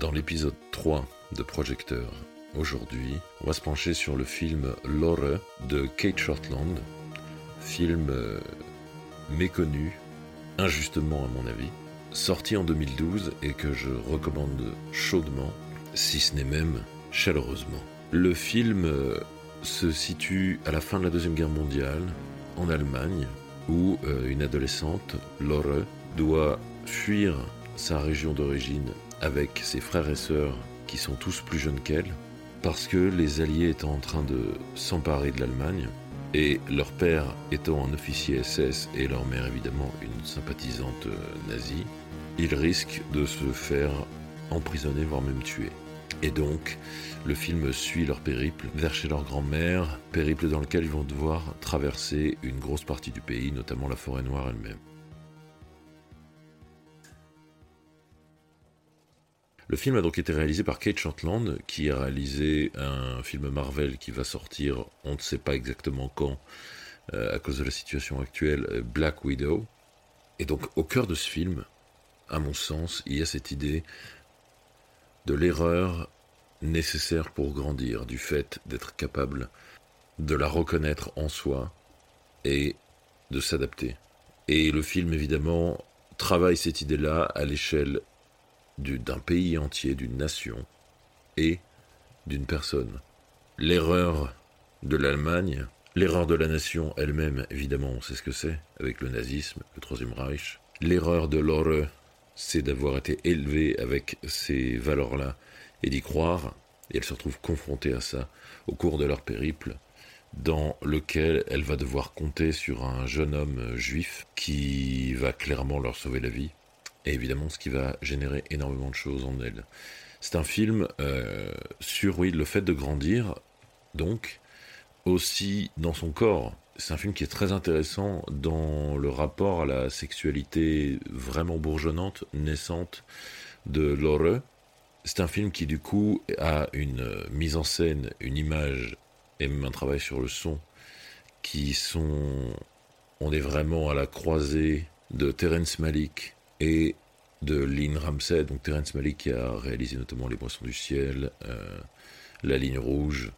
Dans l'épisode 3 de Projecteur, aujourd'hui, on va se pencher sur le film Lore de Kate Shortland, film euh, méconnu, injustement à mon avis, sorti en 2012 et que je recommande chaudement, si ce n'est même chaleureusement. Le film euh, se situe à la fin de la Deuxième Guerre mondiale, en Allemagne, où euh, une adolescente, Lore, doit fuir sa région d'origine avec ses frères et sœurs qui sont tous plus jeunes qu'elle, parce que les Alliés étant en train de s'emparer de l'Allemagne, et leur père étant un officier SS et leur mère évidemment une sympathisante euh, nazie, ils risquent de se faire emprisonner, voire même tuer. Et donc, le film suit leur périple vers chez leur grand-mère, périple dans lequel ils vont devoir traverser une grosse partie du pays, notamment la forêt noire elle-même. Le film a donc été réalisé par Kate Shortland, qui a réalisé un film Marvel qui va sortir, on ne sait pas exactement quand, euh, à cause de la situation actuelle, euh, Black Widow. Et donc au cœur de ce film, à mon sens, il y a cette idée de l'erreur nécessaire pour grandir, du fait d'être capable de la reconnaître en soi et de s'adapter. Et le film, évidemment, travaille cette idée-là à l'échelle d'un pays entier, d'une nation et d'une personne. L'erreur de l'Allemagne, l'erreur de la nation elle-même, évidemment, on sait ce que c'est, avec le nazisme, le Troisième Reich. L'erreur de Lore, c'est d'avoir été élevée avec ces valeurs-là et d'y croire, et elle se retrouve confrontée à ça au cours de leur périple, dans lequel elle va devoir compter sur un jeune homme juif qui va clairement leur sauver la vie, et évidemment ce qui va générer énormément de choses en elle. C'est un film euh, sur oui, le fait de grandir, donc aussi dans son corps. C'est un film qui est très intéressant dans le rapport à la sexualité vraiment bourgeonnante, naissante de Lore, c'est un film qui du coup a une mise en scène, une image et même un travail sur le son qui sont... On est vraiment à la croisée de Terence Malick et de Lynn Ramsey. Donc Terence Malick qui a réalisé notamment Les Boissons du Ciel, euh, La Ligne Rouge,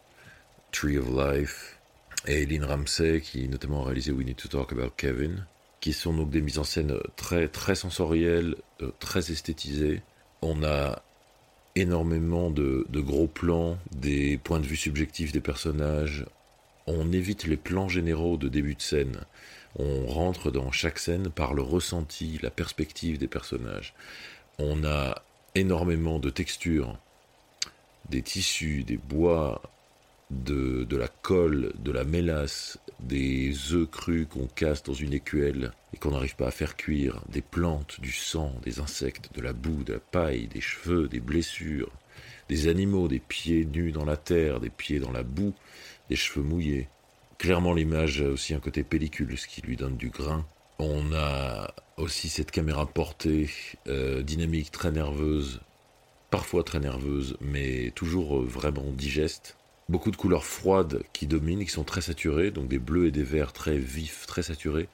Tree of Life, et Lynn Ramsey qui notamment a réalisé We Need to Talk About Kevin, qui sont donc des mises en scène très, très sensorielles, euh, très esthétisées. On a énormément de, gros plans, des points de vue subjectifs des personnages. On évite les plans généraux de début de scène. On rentre dans chaque scène par le ressenti, la perspective des personnages. On a énormément de textures, des tissus, des bois, de, la colle, de la mélasse, des œufs crus qu'on casse dans une écuelle et qu'on n'arrive pas à faire cuire, des plantes, du sang, des insectes, de la boue, de la paille, des cheveux, des blessures, des animaux, des pieds nus dans la terre, des pieds dans la boue, des cheveux mouillés. Clairement l'image a aussi un côté pellicule, ce qui lui donne du grain. On a aussi cette caméra portée, euh, dynamique, très nerveuse, parfois très nerveuse, mais toujours euh, vraiment digeste beaucoup de couleurs froides qui dominent, qui sont très saturées, donc des bleus et des verts très vifs, très saturés,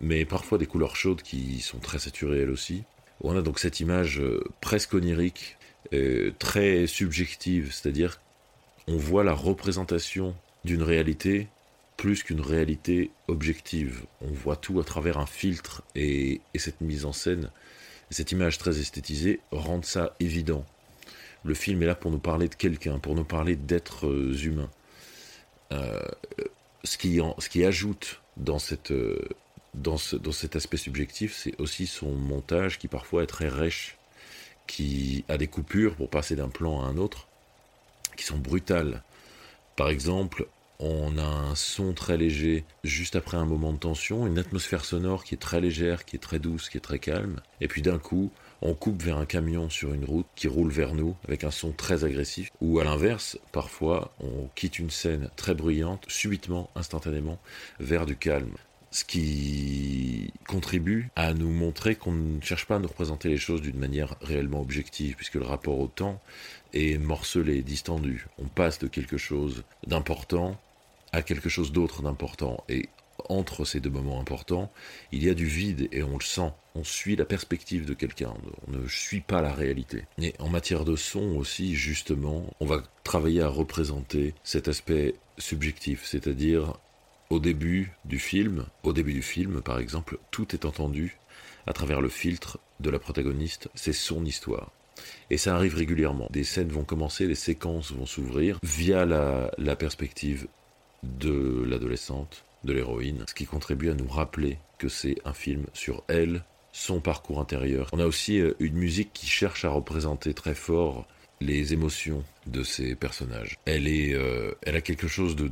mais parfois des couleurs chaudes qui sont très saturées elles aussi. On a donc cette image euh, presque onirique, très subjective, c'est-à-dire on voit la représentation d'une réalité plus qu'une réalité objective. On voit tout à travers un filtre et, et cette mise en scène, cette image très esthétisée rend ça évident. Le film est là pour nous parler de quelqu'un, pour nous parler d'êtres euh, humains. Euh, ce, qui ajoute dans, euh, dans, ce, dans cet aspect subjectif, c'est aussi son montage qui parfois est très rêche, qui a des coupures pour passer d'un plan à un autre, qui sont brutales. Par exemple, on a un son très léger juste après un moment de tension, une atmosphère sonore qui est très légère, qui est très douce, qui est très calme, et puis d'un coup, on coupe vers un camion sur une route qui roule vers nous avec un son très agressif, ou à l'inverse, parfois on quitte une scène très bruyante, subitement, instantanément, vers du calme. Ce qui contribue à nous montrer qu'on ne cherche pas à nous représenter les choses d'une manière réellement objective, puisque le rapport au temps est morcelé, distendu. On passe de quelque chose d'important à quelque chose d'autre d'important. Et entre ces deux moments importants, il y a du vide et on le sent. On suit la perspective de quelqu'un, on ne suit pas la réalité. Et en matière de son aussi, justement, on va travailler à représenter cet aspect subjectif, c'est-à-dire au début du film, au début du film par exemple, tout est entendu à travers le filtre de la protagoniste, c'est son histoire. Et ça arrive régulièrement. Des scènes vont commencer, des séquences vont s'ouvrir via la, la perspective de l'adolescente, de l'héroïne, ce qui contribue à nous rappeler que c'est un film sur elle, son parcours intérieur. On a aussi euh, une musique qui cherche à représenter très fort les émotions de ces personnages. Elle est, euh, elle a quelque chose de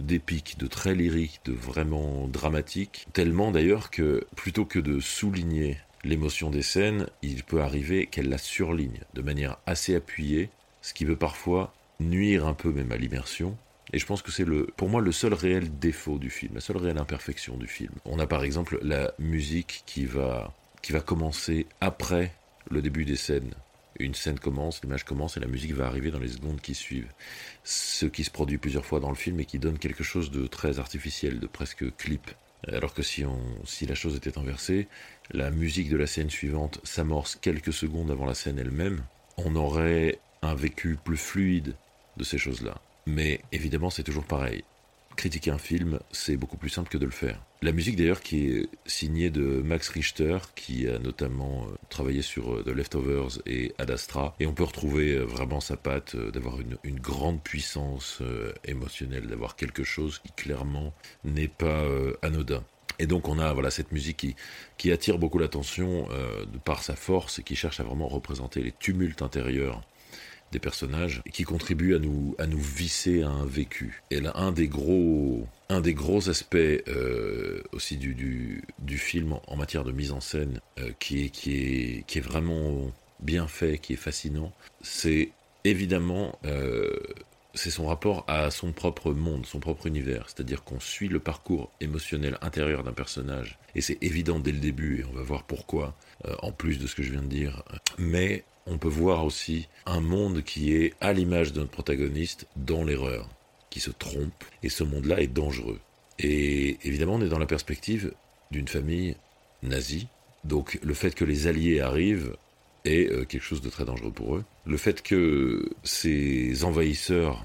d'épique, de, très lyrique, de vraiment dramatique, tellement d'ailleurs que plutôt que de souligner l'émotion des scènes, il peut arriver qu'elle la surligne de manière assez appuyée, ce qui veut parfois nuire un peu même à l'immersion, et je pense que c'est le, pour moi le seul réel défaut du film, la seule réelle imperfection du film. On a par exemple la musique qui va, qui va commencer après le début des scènes. Une scène commence, l'image commence et la musique va arriver dans les secondes qui suivent. Ce qui se produit plusieurs fois dans le film et qui donne quelque chose de très artificiel, de presque clip. Alors que si, on, si la chose était inversée, la musique de la scène suivante s'amorce quelques secondes avant la scène elle-même, on aurait un vécu plus fluide de ces choses-là. Mais évidemment, c'est toujours pareil. Critiquer un film, c'est beaucoup plus simple que de le faire. La musique d'ailleurs qui est signée de Max Richter, qui a notamment euh, travaillé sur euh, The Leftovers et Ad Astra, et on peut retrouver euh, vraiment sa patte, d'avoir une, grande puissance émotionnelle, d'avoir quelque chose qui clairement n'est pas anodin. Et donc on a voilà cette musique qui, attire beaucoup l'attention par sa force et qui cherche à vraiment représenter les tumultes intérieurs des personnages qui contribuent à nous, à nous visser à un vécu. Et là, un des gros, un des gros aspects euh, aussi du, du, film en matière de mise en scène euh, qui, est, qui, est, qui est vraiment bien fait, qui est fascinant, c'est évidemment euh, c'est son rapport à son propre monde, son propre univers. C'est-à-dire qu'on suit le parcours émotionnel intérieur d'un personnage. Et c'est évident dès le début, et on va voir pourquoi, en plus de ce que je viens de dire. Mais on peut voir aussi un monde qui est à l'image de notre protagoniste dans l'erreur, qui se trompe, et ce monde-là est dangereux. Et évidemment, on est dans la perspective d'une famille nazie, donc le fait que les alliés arrivent est euh, quelque chose de très dangereux pour eux. Le fait que ces envahisseurs,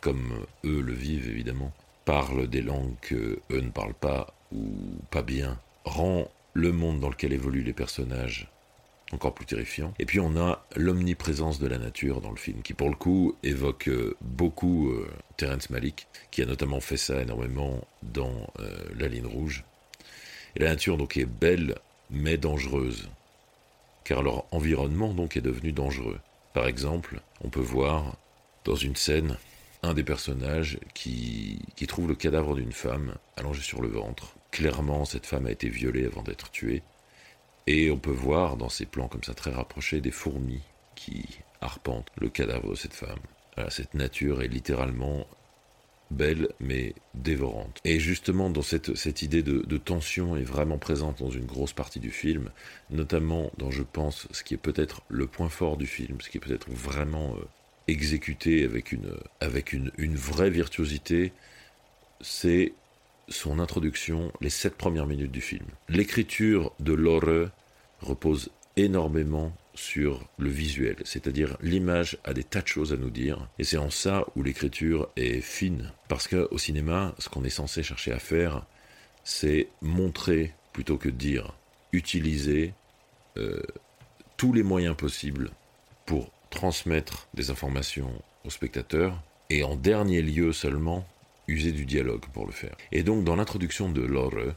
comme eux le vivent évidemment, parlent des langues que eux ne parlent pas ou pas bien, rend le monde dans lequel évoluent les personnages encore plus terrifiant. Et puis on a l'omniprésence de la nature dans le film, qui pour le coup évoque euh, beaucoup euh, Terence Malick, qui a notamment fait ça énormément dans euh, La ligne rouge. Et la nature donc est belle, mais dangereuse, car leur environnement donc est devenu dangereux. Par exemple, on peut voir dans une scène un des personnages qui, qui trouve le cadavre d'une femme allongée sur le ventre. Clairement, cette femme a été violée avant d'être tuée, et on peut voir dans ces plans comme ça très rapprochés des fourmis qui arpentent le cadavre de cette femme. cette nature est littéralement belle mais dévorante. Et justement, dans cette, cette idée de, tension est vraiment présente dans une grosse partie du film, notamment dans, je pense, ce qui est peut-être le point fort du film, ce qui est peut-être vraiment euh, exécuté avec une, avec une, une vraie virtuosité, c'est son introduction, les sept premières minutes du film. L'écriture de Lore repose énormément sur le visuel, c'est-à-dire l'image a des tas de choses à nous dire, et c'est en ça où l'écriture est fine. Parce qu'au cinéma, ce qu'on est censé chercher à faire, c'est montrer plutôt que dire, utiliser euh, tous les moyens possibles pour transmettre des informations aux spectateurs, et en dernier lieu seulement, user du dialogue pour le faire. Et donc dans l'introduction de Lore,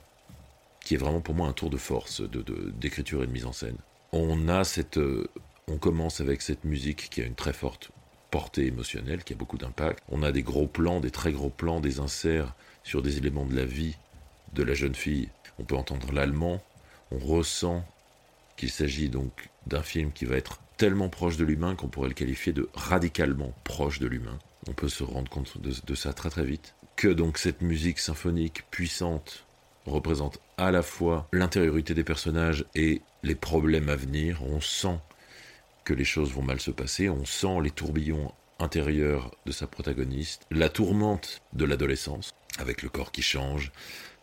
qui est vraiment pour moi un tour de force d'écriture de, et de mise en scène. On a cette, euh, on commence avec cette musique qui a une très forte portée émotionnelle, qui a beaucoup d'impact. On a des gros plans, des très gros plans, des inserts sur des éléments de la vie de la jeune fille. On peut entendre l'allemand. On ressent qu'il s'agit donc d'un film qui va être tellement proche de l'humain qu'on pourrait le qualifier de radicalement proche de l'humain. On peut se rendre compte de, de ça très très vite. Que donc cette musique symphonique puissante représente à la fois l'intériorité des personnages et les problèmes à venir. On sent que les choses vont mal se passer, on sent les tourbillons intérieurs de sa protagoniste, la tourmente de l'adolescence, avec le corps qui change,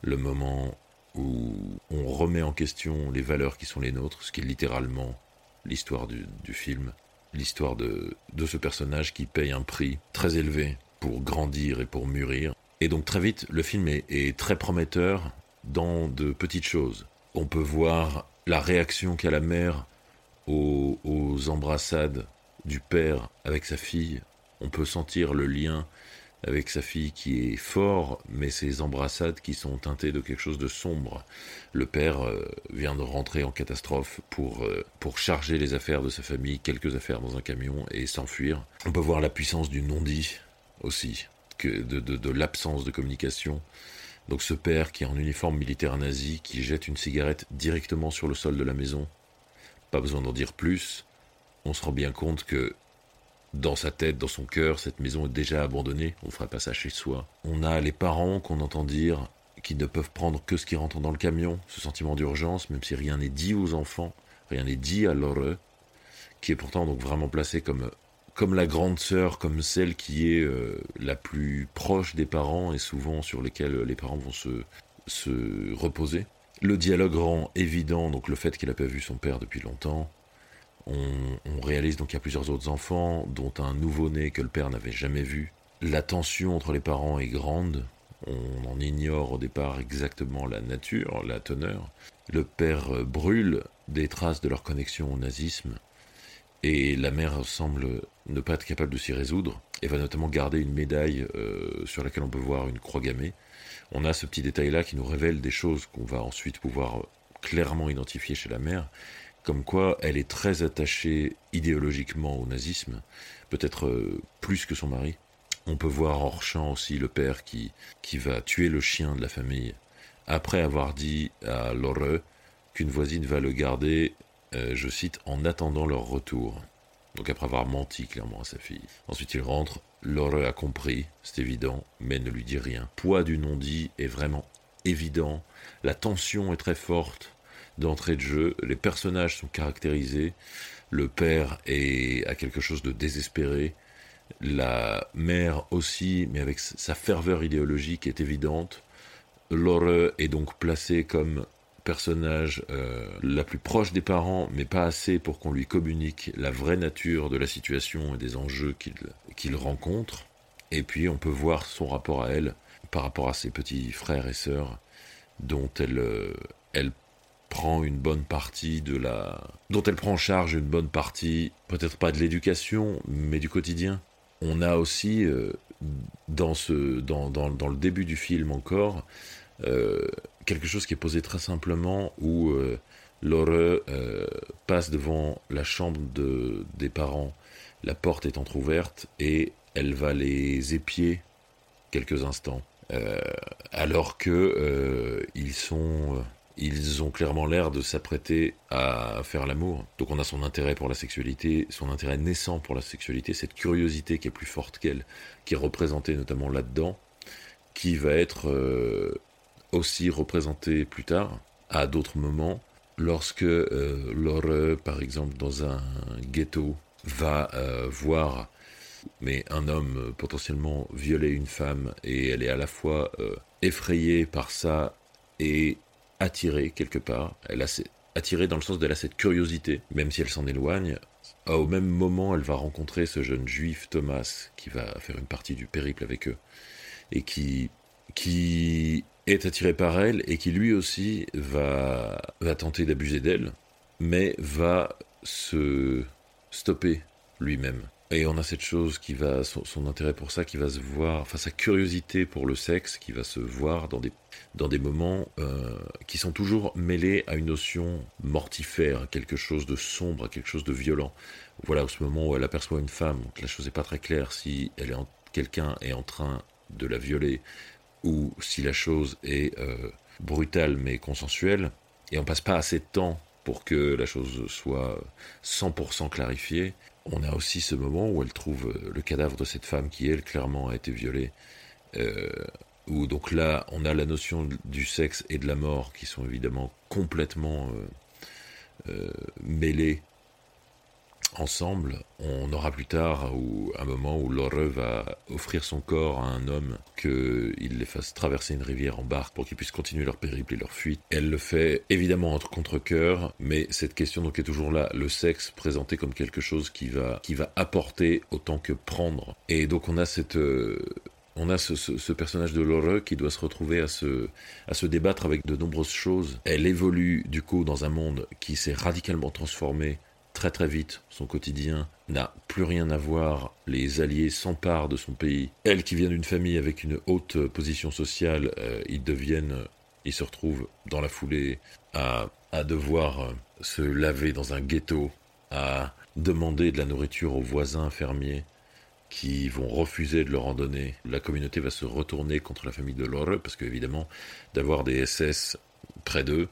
le moment où on remet en question les valeurs qui sont les nôtres, ce qui est littéralement l'histoire du, film, l'histoire de, de ce personnage qui paye un prix très élevé pour grandir et pour mûrir. Et donc très vite, le film est, très prometteur dans de petites choses. On peut voir la réaction qu'a la mère aux, embrassades du père avec sa fille. On peut sentir le lien avec sa fille qui est fort, mais ses embrassades qui sont teintées de quelque chose de sombre. Le père euh, vient de rentrer en catastrophe pour, euh, pour charger les affaires de sa famille, quelques affaires dans un camion, et s'enfuir. On peut voir la puissance du non-dit aussi, de, l'absence de communication. Donc ce père qui est en uniforme militaire nazi, qui jette une cigarette directement sur le sol de la maison, pas besoin d'en dire plus, on se rend bien compte que dans sa tête, dans son cœur, cette maison est déjà abandonnée, on ne fera pas ça chez soi. On a les parents qu'on entend dire qu'ils ne peuvent prendre que ce qui rentre dans le camion, ce sentiment d'urgence, même si rien n'est dit aux enfants, rien n'est dit à leur qui est pourtant donc vraiment placé comme, comme la grande sœur, comme celle qui est euh, la plus proche des parents et souvent sur lesquels les parents vont se, se reposer. Le dialogue rend évident donc le fait qu'il n'a pas vu son père depuis longtemps, on, réalise donc qu'il y a plusieurs autres enfants, dont un nouveau-né que le père n'avait jamais vu. La tension entre les parents est grande. On en ignore au départ exactement la nature, la teneur. Le père brûle des traces de leur connexion au nazisme. Et la mère semble ne pas être capable de s'y résoudre et va notamment garder une médaille euh, sur laquelle on peut voir une croix gammée. On a ce petit détail-là qui nous révèle des choses qu'on va ensuite pouvoir clairement identifier chez la mère comme quoi elle est très attachée idéologiquement au nazisme, peut-être euh, plus que son mari. On peut voir hors champ aussi le père qui, qui va tuer le chien de la famille, après avoir dit à Lore qu'une voisine va le garder, euh, je cite, en attendant leur retour. Donc après avoir menti clairement à sa fille. Ensuite il rentre, Lore a compris, c'est évident, mais ne lui dit rien. Poids du non-dit est vraiment évident, la tension est très forte, d'entrée de jeu. Les personnages sont caractérisés. Le père est à quelque chose de désespéré. La mère aussi, mais avec sa ferveur idéologique est évidente. Laure est donc placée comme personnage euh, la plus proche des parents, mais pas assez pour qu'on lui communique la vraie nature de la situation et des enjeux qu'il rencontre. Et puis on peut voir son rapport à elle par rapport à ses petits frères et sœurs, dont elle, euh, elle prend une bonne partie de la... dont elle prend en charge une bonne partie, peut-être pas de l'éducation, mais du quotidien. On a aussi, euh, dans, ce, dans, dans, dans, le début du film encore, quelque chose qui est posé très simplement où euh, Laure euh, passe devant la chambre de, des parents, la porte est entr'ouverte et elle va les épier quelques instants. alors que ils sont ils ont clairement l'air de s'apprêter à faire l'amour. Donc on a son intérêt pour la sexualité, son intérêt naissant pour la sexualité, cette curiosité qui est plus forte qu'elle, qui est représentée notamment là-dedans, qui va être euh, aussi représentée plus tard, à d'autres moments, lorsque euh, Laure, par exemple, dans un ghetto, va euh, voir mais un homme potentiellement violer une femme et elle est à la fois effrayée par ça et attirée quelque part. Elle a attirée dans le sens de a cette curiosité, même si elle s'en éloigne. Au même moment, elle va rencontrer ce jeune juif Thomas qui va faire une partie du périple avec eux et qui qui est attiré par elle et qui lui aussi va va tenter d'abuser d'elle, mais va se stopper lui-même. Et on a cette chose qui va, son, intérêt pour ça, qui va se voir, enfin sa curiosité pour le sexe, qui va se voir dans des, dans des moments euh, qui sont toujours mêlés à une notion mortifère, quelque chose de sombre, quelque chose de violent. Voilà, au ce moment où elle aperçoit une femme, la chose n'est pas très claire si elle est quelqu'un est en train de la violer ou si la chose est euh, brutale mais consensuelle. Et on passe pas assez de temps pour que la chose soit 100% clarifiée on a aussi ce moment où elle trouve euh, le cadavre de cette femme qui, elle, clairement a été violée. Euh, où donc là, on a la notion du sexe et de la mort qui sont évidemment complètement euh, mêlées ensemble. On aura plus tard ou un moment où Laure va offrir son corps à un homme qu'il les fasse traverser une rivière en barque pour qu'ils puissent continuer leur périple et leur fuite. Elle le fait évidemment entre contre-cœur, mais cette question donc est toujours là, le sexe présenté comme quelque chose qui va, qui va apporter autant que prendre. Et donc on a cette... Euh, on a ce, personnage de Laure qui doit se retrouver à se, à se débattre avec de nombreuses choses. Elle évolue du coup dans un monde qui s'est radicalement transformé très très vite. Son quotidien n'a plus rien à voir. Les alliés s'emparent de son pays. Elle qui vient d'une famille avec une haute position sociale, euh, ils deviennent, ils se retrouvent dans la foulée à, à devoir euh, se laver dans un ghetto, à demander de la nourriture aux voisins fermiers qui vont refuser de leur en donner. La communauté va se retourner contre la famille de Lore parce qu'évidemment, d'avoir des SS près d'eux,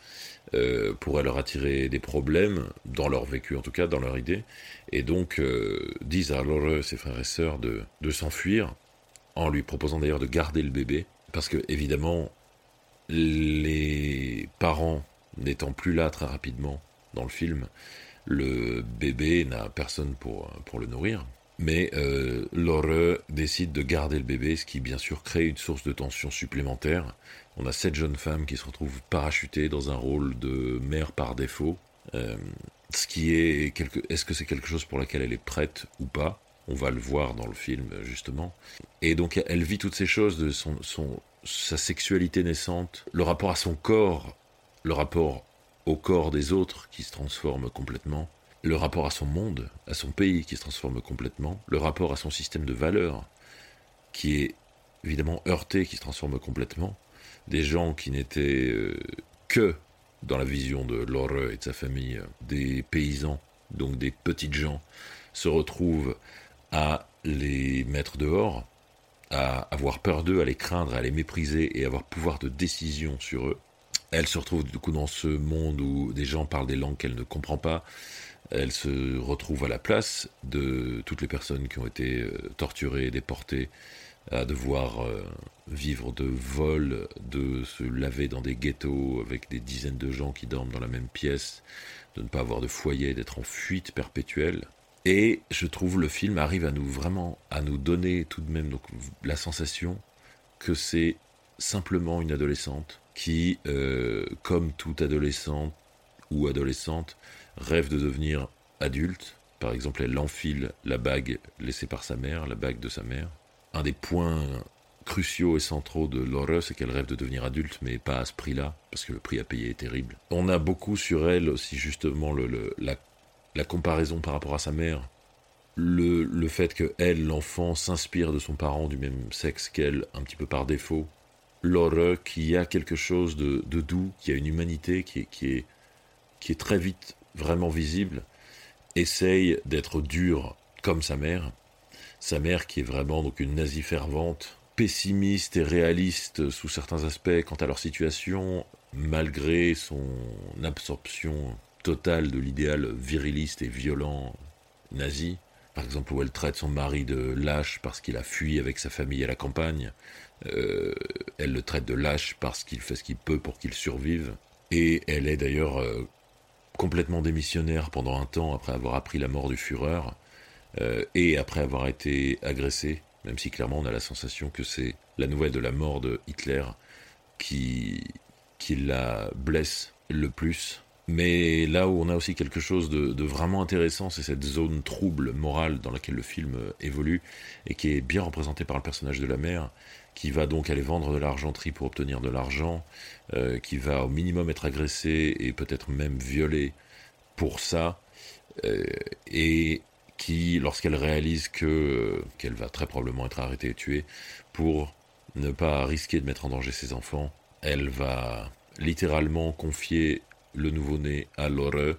euh, pourrait leur attirer des problèmes, dans leur vécu en tout cas, dans leur idée, et donc euh, disent à Laure, ses frères et sœurs, de, de s'enfuir, en lui proposant d'ailleurs de garder le bébé, parce que évidemment, les parents n'étant plus là très rapidement dans le film, le bébé n'a personne pour, pour le nourrir. Mais euh, décide de garder le bébé, ce qui bien sûr crée une source de tension supplémentaire, on a cette jeune femme qui se retrouve parachutée dans un rôle de mère par défaut. Euh, ce qui est quelque... est-ce que c'est quelque chose pour laquelle elle est prête ou pas? On va le voir dans le film justement. Et donc elle vit toutes ces choses de son, son sa sexualité naissante, le rapport à son corps, le rapport au corps des autres qui se transforme complètement, le rapport à son monde, à son pays qui se transforme complètement, le rapport à son système de valeurs qui est évidemment heurté, qui se transforme complètement, des gens qui n'étaient euh, que, dans la vision de Laure et de sa famille, des paysans, donc des petites gens, se retrouvent à les mettre dehors, à avoir peur d'eux, à les craindre, à les mépriser et avoir pouvoir de décision sur eux. Elle se retrouve du coup dans ce monde où des gens parlent des langues qu'elle ne comprend pas. Elle se retrouve à la place de toutes les personnes qui ont été euh, torturées, déportées, à devoir euh, vivre de vol, de se laver dans des ghettos avec des dizaines de gens qui dorment dans la même pièce, de ne pas avoir de foyer, d'être en fuite perpétuelle. Et je trouve le film arrive à nous vraiment à nous donner tout de même donc, la sensation que c'est simplement une adolescente qui, euh, comme toute adolescente ou adolescente, rêve de devenir adulte. Par exemple, elle enfile la bague laissée par sa mère, la bague de sa mère, un des points cruciaux et centraux de Laura, c'est qu'elle rêve de devenir adulte, mais pas à ce prix-là, parce que le prix à payer est terrible. On a beaucoup sur elle aussi justement la, comparaison par rapport à sa mère, le, le fait que elle, l'enfant, s'inspire de son parent du même sexe qu'elle, un petit peu par défaut. Laura qui a quelque chose de, doux, qui a une humanité qui est, très vite vraiment visible, essaye d'être dure comme sa mère, sa mère qui est vraiment donc une nazie fervente, pessimiste et réaliste sous certains aspects quant à leur situation, malgré son absorption totale de l'idéal viriliste et violent nazi. Par exemple, où elle traite son mari de lâche parce qu'il a fui avec sa famille à la campagne. Euh, elle le traite de lâche parce qu'il fait ce qu'il peut pour qu'il survive. Et elle est d'ailleurs euh, complètement démissionnaire pendant un temps après avoir appris la mort du Führer. Euh, et après avoir été agressé, même si clairement on a la sensation que c'est la nouvelle de la mort de Hitler qui la blesse le plus. Mais là où on a aussi quelque chose de, vraiment intéressant, c'est cette zone trouble morale dans laquelle le film évolue et qui est bien représentée par le personnage de la mère, qui va donc aller vendre de l'argenterie pour obtenir de l'argent, euh, qui va au minimum être agressée et peut-être même violée pour ça, euh, et qui, lorsqu'elle réalise que qu'elle va très probablement être arrêtée et tuée, pour ne pas risquer de mettre en danger ses enfants, elle va littéralement confier le nouveau-né à Laure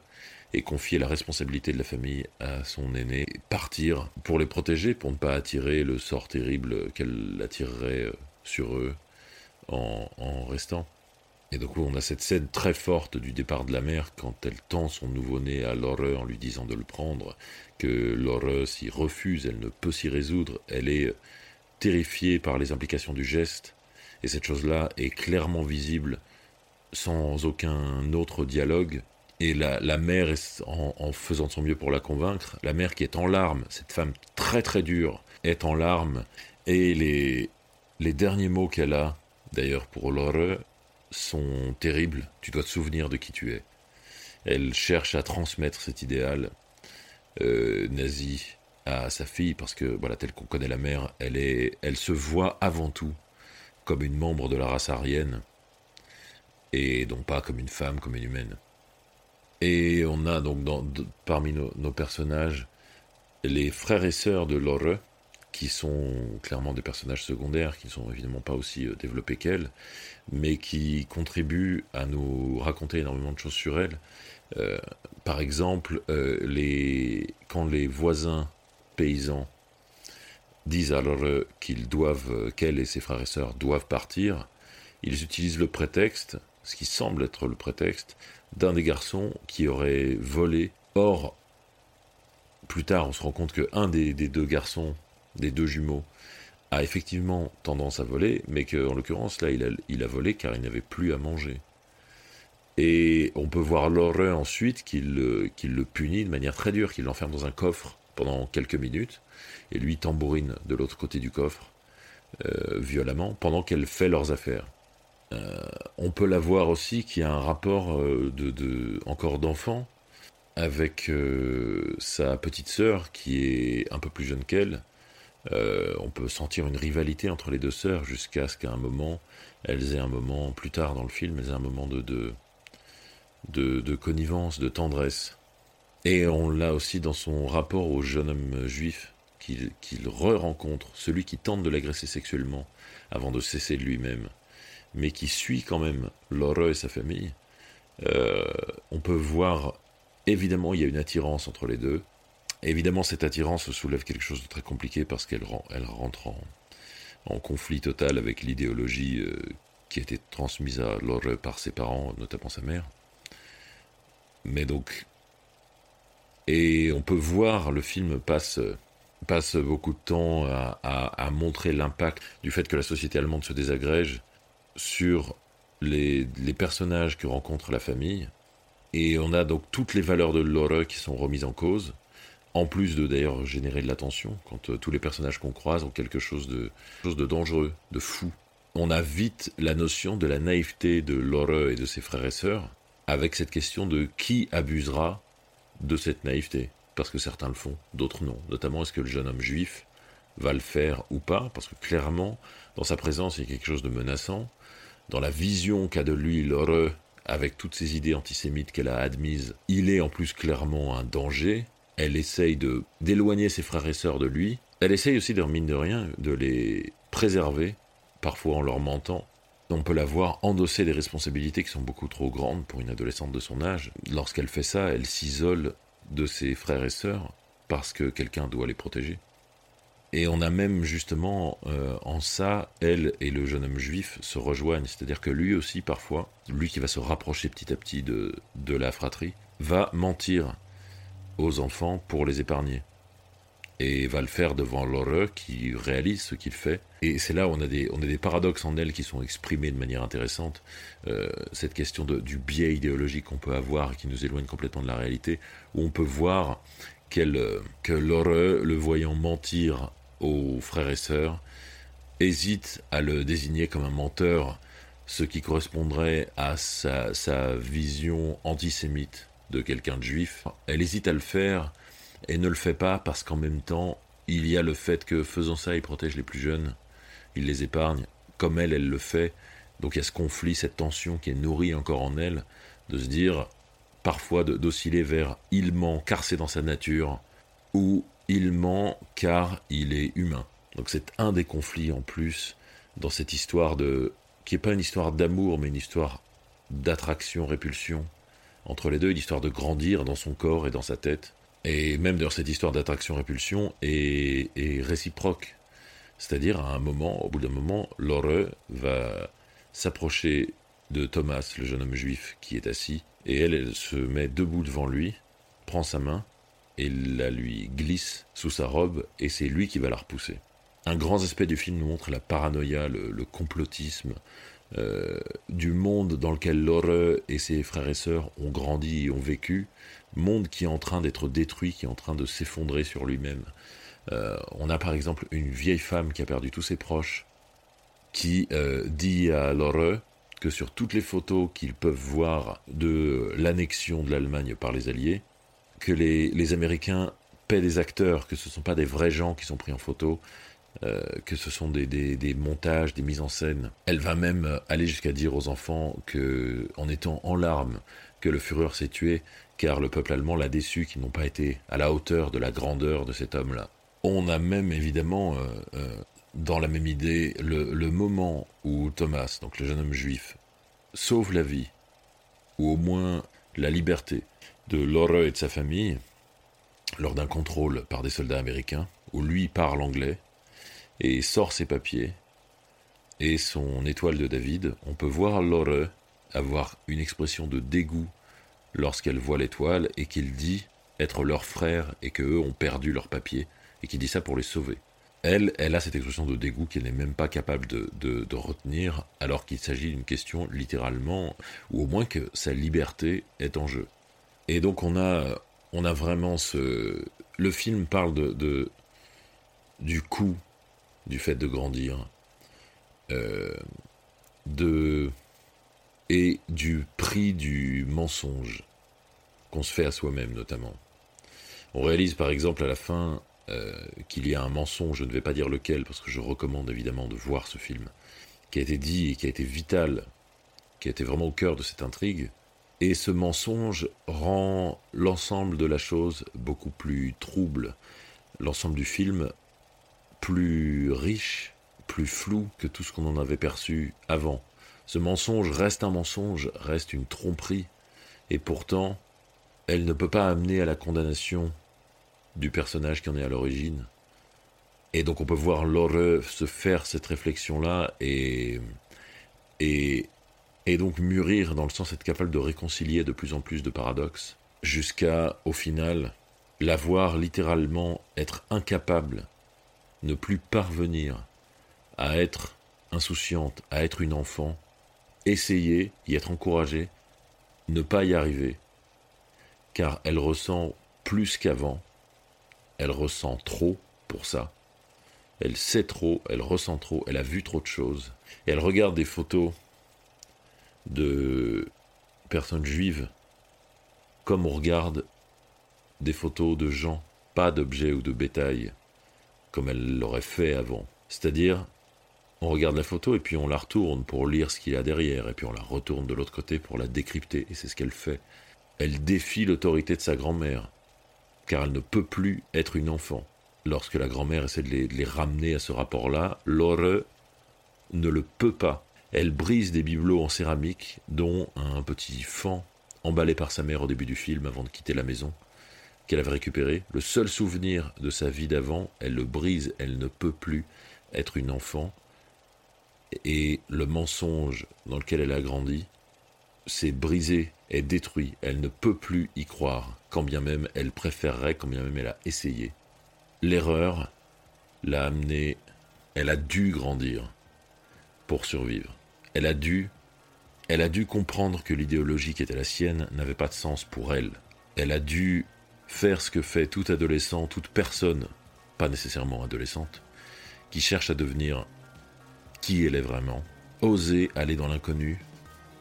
et confier la responsabilité de la famille à son aîné, partir pour les protéger, pour ne pas attirer le sort terrible qu'elle attirerait sur eux en, en restant. Et donc on a cette scène très forte du départ de la mère quand elle tend son nouveau-né à Laure en lui disant de le prendre, que Laure s'y refuse, elle ne peut s'y résoudre, elle est terrifiée par les implications du geste, et cette chose-là est clairement visible sans aucun autre dialogue. Et la, la mère, en, faisant de son mieux pour la convaincre, la mère qui est en larmes, cette femme très très dure, est en larmes, et les, les derniers mots qu'elle a, d'ailleurs pour Laure, sont terribles. Tu dois te souvenir de qui tu es. Elle cherche à transmettre cet idéal euh, nazi à sa fille parce que voilà, telle qu'on connaît la mère, elle est, elle se voit avant tout comme une membre de la race aryenne et non pas comme une femme, comme une humaine. Et on a donc parmi nos, personnages les frères et sœurs de Lore, qui sont clairement des personnages secondaires, qui ne sont évidemment pas aussi euh, développés qu'elle, mais qui contribuent à nous raconter énormément de choses sur elle. Euh, par exemple, euh, quand les voisins paysans disent alors qu'ils doivent, qu'elle et ses frères et sœurs doivent partir, ils utilisent le prétexte, ce qui semble être le prétexte, d'un des garçons qui aurait volé. Or, plus tard, on se rend compte qu'un des, deux garçons, des deux jumeaux, a effectivement tendance à voler, mais qu'en l'occurrence, là, il a, volé car il n'avait plus à manger. Et on peut voir l'horreur ensuite qu'il le punit de manière très dure, qu'il l'enferme dans un coffre pendant quelques minutes, et lui tambourine de l'autre côté du coffre, euh, violemment, pendant qu'elle fait leurs affaires. Euh, on peut la voir aussi qui a un rapport euh, de, encore d'enfant avec euh, sa petite sœur qui est un peu plus jeune qu'elle. On peut sentir une rivalité entre les deux sœurs jusqu'à ce qu'à un moment, elles aient un moment, plus tard dans le film, elles aient un moment de, de, connivence, de tendresse. Et on l'a aussi dans son rapport au jeune homme juif qu'il qu re-rencontre, celui qui tente de l'agresser sexuellement avant de cesser de lui-même mais qui suit quand même Laura et sa famille, euh, on peut voir, évidemment, il y a une attirance entre les deux. Évidemment, cette attirance soulève quelque chose de très compliqué parce qu'elle elle rentre en, conflit total avec l'idéologie euh, qui a été transmise à Laura par ses parents, notamment sa mère. Mais donc, et on peut voir, le film passe, passe beaucoup de temps à montrer l'impact du fait que la société allemande se désagrège sur les, personnages que rencontre la famille. Et on a donc toutes les valeurs de l'horreur qui sont remises en cause, en plus de d'ailleurs générer de l'attention, quand euh, tous les personnages qu'on croise ont quelque chose de, chose de dangereux, de fou. On a vite la notion de la naïveté de l'horreur et de ses frères et sœurs, avec cette question de qui abusera de cette naïveté? Parce que certains le font, d'autres non. Notamment, est-ce que le jeune homme juif va le faire ou pas? Parce que clairement, dans sa présence, il y a quelque chose de menaçant dans la vision qu'a de lui l'heureux, avec toutes ces idées antisémites qu'elle a admises, il est en plus clairement un danger. Elle essaye de d'éloigner ses frères et sœurs de lui. Elle essaye aussi, de mine de rien, de les préserver, parfois en leur mentant. On peut la voir endosser des responsabilités qui sont beaucoup trop grandes pour une adolescente de son âge. Lorsqu'elle fait ça, elle s'isole de ses frères et sœurs parce que quelqu'un doit les protéger. Et on a même justement euh, en ça, elle et le jeune homme juif se rejoignent, c'est-à-dire que lui aussi parfois, lui qui va se rapprocher petit à petit de, de la fratrie, va mentir aux enfants pour les épargner. Et va le faire devant l'horreur qui réalise ce qu'il fait. Et c'est là où on a, des, on a des paradoxes en elle qui sont exprimés de manière intéressante. Euh, cette question de, du biais idéologique qu'on peut avoir qui nous éloigne complètement de la réalité, où on peut voir que l'horreur, le voyant mentir aux frères et sœurs, hésite à le désigner comme un menteur, ce qui correspondrait à sa, sa vision antisémite de quelqu'un de juif. Elle hésite à le faire et ne le fait pas parce qu'en même temps, il y a le fait que faisant ça, il protège les plus jeunes, il les épargne, comme elle, elle le fait. Donc il y a ce conflit, cette tension qui est nourrie encore en elle, de se dire parfois d'osciller vers il ment car c'est dans sa nature, ou il ment car il est humain. Donc c'est un des conflits en plus dans cette histoire de qui n'est pas une histoire d'amour mais une histoire d'attraction-répulsion entre les deux, une histoire de grandir dans son corps et dans sa tête. Et même d'ailleurs cette histoire d'attraction-répulsion est, est, réciproque. C'est-à-dire à un moment, au bout d'un moment, Laure va s'approcher de Thomas, le jeune homme juif qui est assis, et elle, elle se met debout devant lui, prend sa main et la lui glisse sous sa robe, et c'est lui qui va la repousser. un grand aspect du film nous montre la paranoïa, le, complotisme euh, du monde dans lequel Lore et ses frères et sœurs ont grandi et ont vécu, monde qui est en train d'être détruit, qui est en train de s'effondrer sur lui-même. Euh, on a par exemple une vieille femme qui a perdu tous ses proches, qui euh, dit à Lore que sur toutes les photos qu'ils peuvent voir de l'annexion de l'Allemagne par les Alliés, que les, Américains paient des acteurs, que ce ne sont pas des vrais gens qui sont pris en photo, euh, que ce sont des, des, montages, des mises en scène. Elle va même aller jusqu'à dire aux enfants que, en étant en larmes, que le Führer s'est tué, car le peuple allemand l'a déçu, qu'ils n'ont pas été à la hauteur de la grandeur de cet homme-là. On a même évidemment euh, euh, dans la même idée le, moment où Thomas, donc le jeune homme juif, sauve la vie, ou au moins la liberté de Laura et de sa famille, lors d'un contrôle par des soldats américains, où lui parle anglais, et sort ses papiers et son étoile de David, on peut voir Laure avoir une expression de dégoût lorsqu'elle voit l'étoile et qu'il dit être leur frère et qu'eux ont perdu leurs papiers et qu'il dit ça pour les sauver. Elle, elle a cette expression de dégoût qu'elle n'est même pas capable de, retenir alors qu'il s'agit d'une question littéralement, ou au moins que sa liberté est en jeu. Et donc on a, on a vraiment ce... Le film parle de, de du coût du fait de grandir, euh, de, et du prix du mensonge qu'on se fait à soi-même notamment. On réalise par exemple à la fin euh, qu'il y a un mensonge, je ne vais pas dire lequel parce que je recommande évidemment de voir ce film, qui a été dit et qui a été vital, qui a été vraiment au cœur de cette intrigue. Et ce mensonge rend l'ensemble de la chose beaucoup plus trouble. L'ensemble du film plus riche, plus flou que tout ce qu'on en avait perçu avant. Ce mensonge reste un mensonge, reste une tromperie, et pourtant, elle ne peut pas amener à la condamnation du personnage qui en est à l'origine. Et donc on peut voir Laure se faire cette réflexion-là et, et, et donc mûrir dans le sens d'être capable de réconcilier de plus en plus de paradoxes, jusqu'à, au final, la voir littéralement être incapable ne plus parvenir à être insouciante, à être une enfant, essayer, y être encouragée, ne pas y arriver, car elle ressent plus qu'avant, elle ressent trop pour ça, elle sait trop, elle ressent trop, elle a vu trop de choses, et elle regarde des photos de personnes juives comme on regarde des photos de gens, pas d'objets ou de bétail, comme elle l'aurait fait avant. C'est-à-dire, on regarde la photo et puis on la retourne pour lire ce qu'il y a derrière, et puis on la retourne de l'autre côté pour la décrypter, et c'est ce qu'elle fait. Elle défie l'autorité de sa grand-mère, car elle ne peut plus être une enfant. Lorsque la grand-mère essaie de les, ramener à ce rapport-là, Laure ne le peut pas. Elle brise des bibelots en céramique, dont un petit fan emballé par sa mère au début du film avant de quitter la maison qu'elle avait récupéré, le seul souvenir de sa vie d'avant, elle le brise, elle ne peut plus être une enfant, et le mensonge dans lequel elle a grandi, s'est brisé, est détruit, elle ne peut plus y croire, quand bien même elle préférerait, quand bien même elle a essayé. L'erreur l'a amenée, elle a dû grandir pour survivre. Elle a dû, elle a dû comprendre que l'idéologie qui était la sienne n'avait pas de sens pour elle. Elle a dû faire ce que fait tout adolescent, toute personne, pas nécessairement adolescente, qui cherche à devenir qui elle est vraiment, oser aller dans l'inconnu,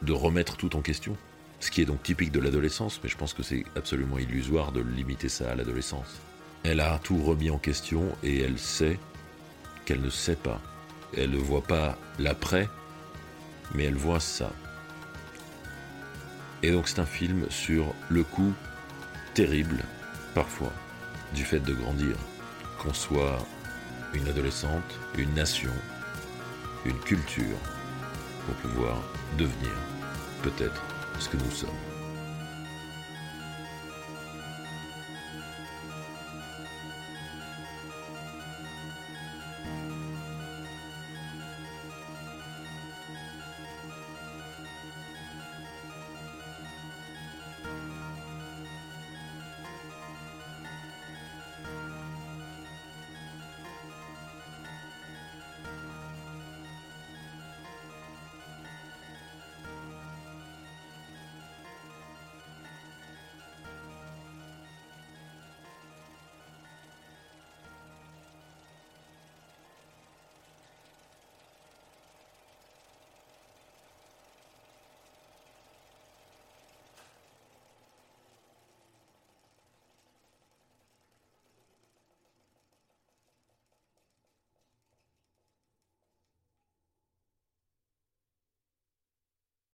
de remettre tout en question, ce qui est donc typique de l'adolescence, mais je pense que c'est absolument illusoire de limiter ça à l'adolescence. Elle a tout remis en question et elle sait qu'elle ne sait pas. Elle ne voit pas l'après, mais elle voit ça. Et donc c'est un film sur le coup terrible parfois du fait de grandir, qu'on soit une adolescente, une nation, une culture, pour pouvoir devenir peut-être ce que nous sommes.